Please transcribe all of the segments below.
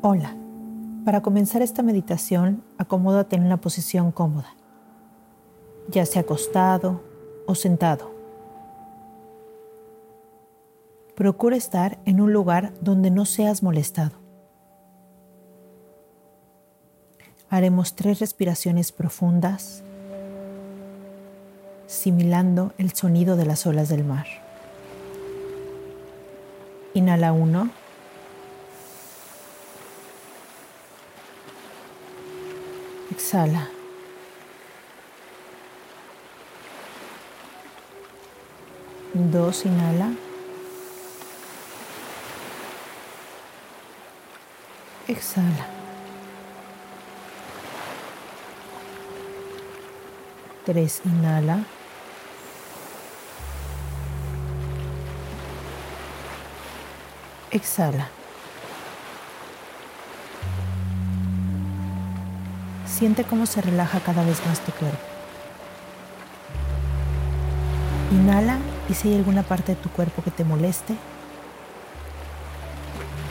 Hola. Para comenzar esta meditación, acomódate en una posición cómoda, ya sea acostado o sentado. Procura estar en un lugar donde no seas molestado. Haremos tres respiraciones profundas, similando el sonido de las olas del mar. Inhala uno. Exhala. Dos, inhala. Exhala. Tres, inhala. Exhala. Siente cómo se relaja cada vez más tu cuerpo. Inhala y si hay alguna parte de tu cuerpo que te moleste,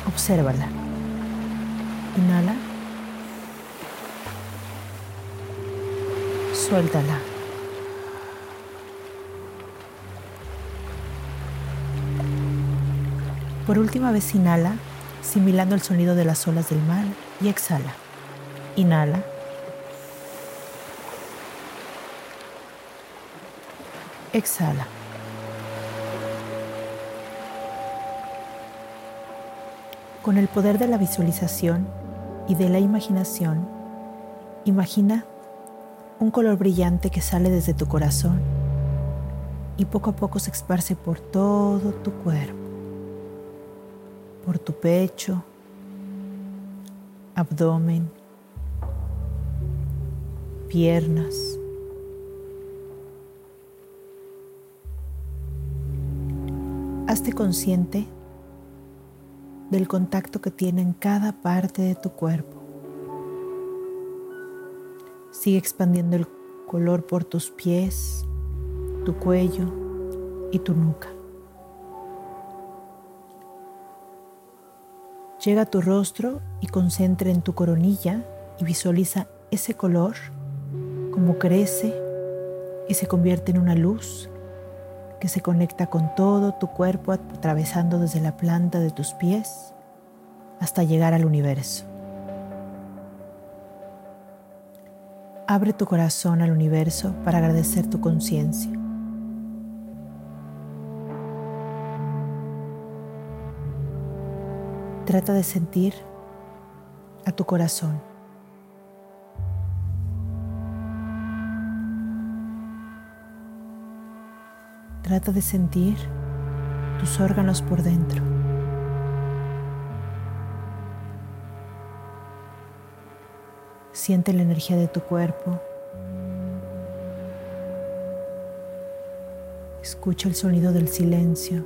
obsérvala. Inhala. Suéltala. Por última vez inhala, similando el sonido de las olas del mar y exhala. Inhala. Exhala. Con el poder de la visualización y de la imaginación, imagina un color brillante que sale desde tu corazón y poco a poco se esparce por todo tu cuerpo, por tu pecho, abdomen, piernas, Hazte consciente del contacto que tiene en cada parte de tu cuerpo. Sigue expandiendo el color por tus pies, tu cuello y tu nuca. Llega a tu rostro y concentra en tu coronilla y visualiza ese color como crece y se convierte en una luz que se conecta con todo tu cuerpo atravesando desde la planta de tus pies hasta llegar al universo. Abre tu corazón al universo para agradecer tu conciencia. Trata de sentir a tu corazón. Trata de sentir tus órganos por dentro. Siente la energía de tu cuerpo. Escucha el sonido del silencio.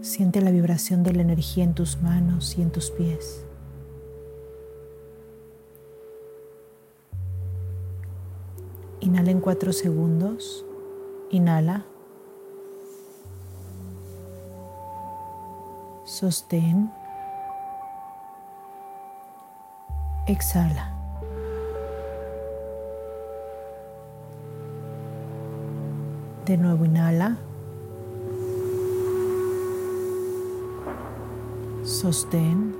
Siente la vibración de la energía en tus manos y en tus pies. Inhala en cuatro segundos. Inhala. Sostén. Exhala. De nuevo inhala. Sostén.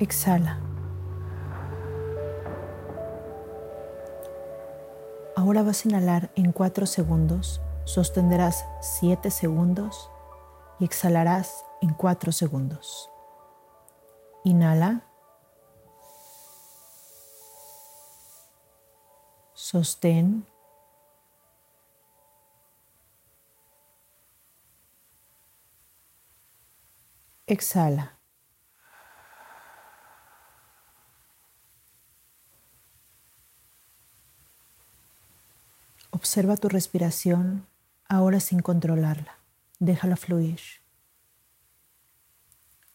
Exhala. Ahora vas a inhalar en 4 segundos, sostendrás 7 segundos y exhalarás en 4 segundos. Inhala. Sostén. Exhala. Observa tu respiración ahora sin controlarla. Déjala fluir.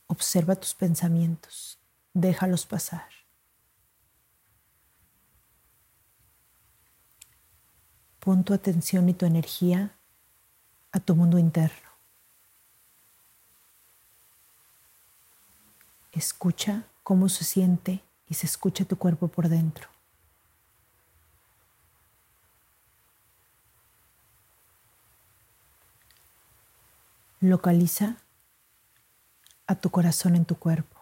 Observa tus pensamientos. Déjalos pasar. pon tu atención y tu energía a tu mundo interno. Escucha cómo se siente y se escucha tu cuerpo por dentro. Localiza a tu corazón en tu cuerpo.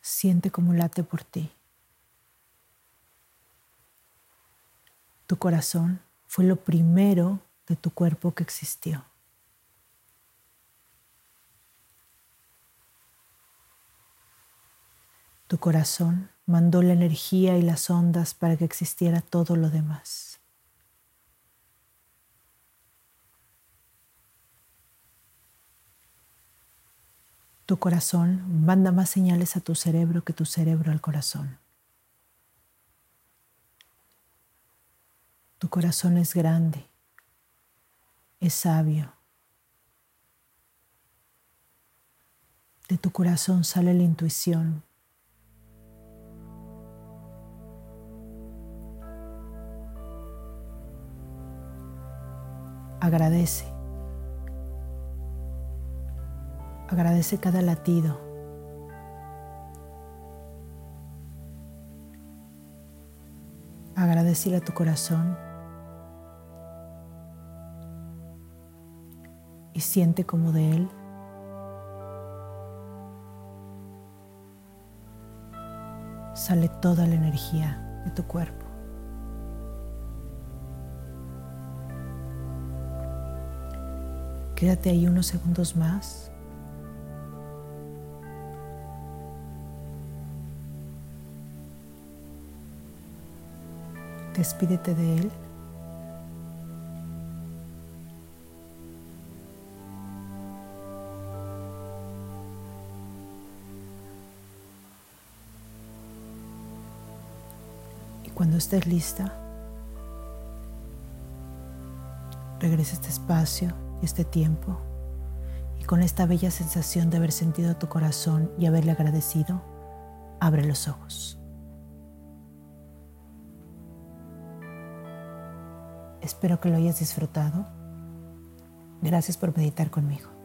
Siente cómo late por ti. Tu corazón fue lo primero de tu cuerpo que existió. Tu corazón mandó la energía y las ondas para que existiera todo lo demás. Tu corazón manda más señales a tu cerebro que tu cerebro al corazón. Tu corazón es grande, es sabio. De tu corazón sale la intuición. Agradece. Agradece cada latido. Agradecele a tu corazón y siente como de él sale toda la energía de tu cuerpo. Quédate ahí unos segundos más. Despídete de él. Y cuando estés lista, regresa este espacio y este tiempo y con esta bella sensación de haber sentido tu corazón y haberle agradecido, abre los ojos. Espero que lo hayas disfrutado. Gracias por meditar conmigo.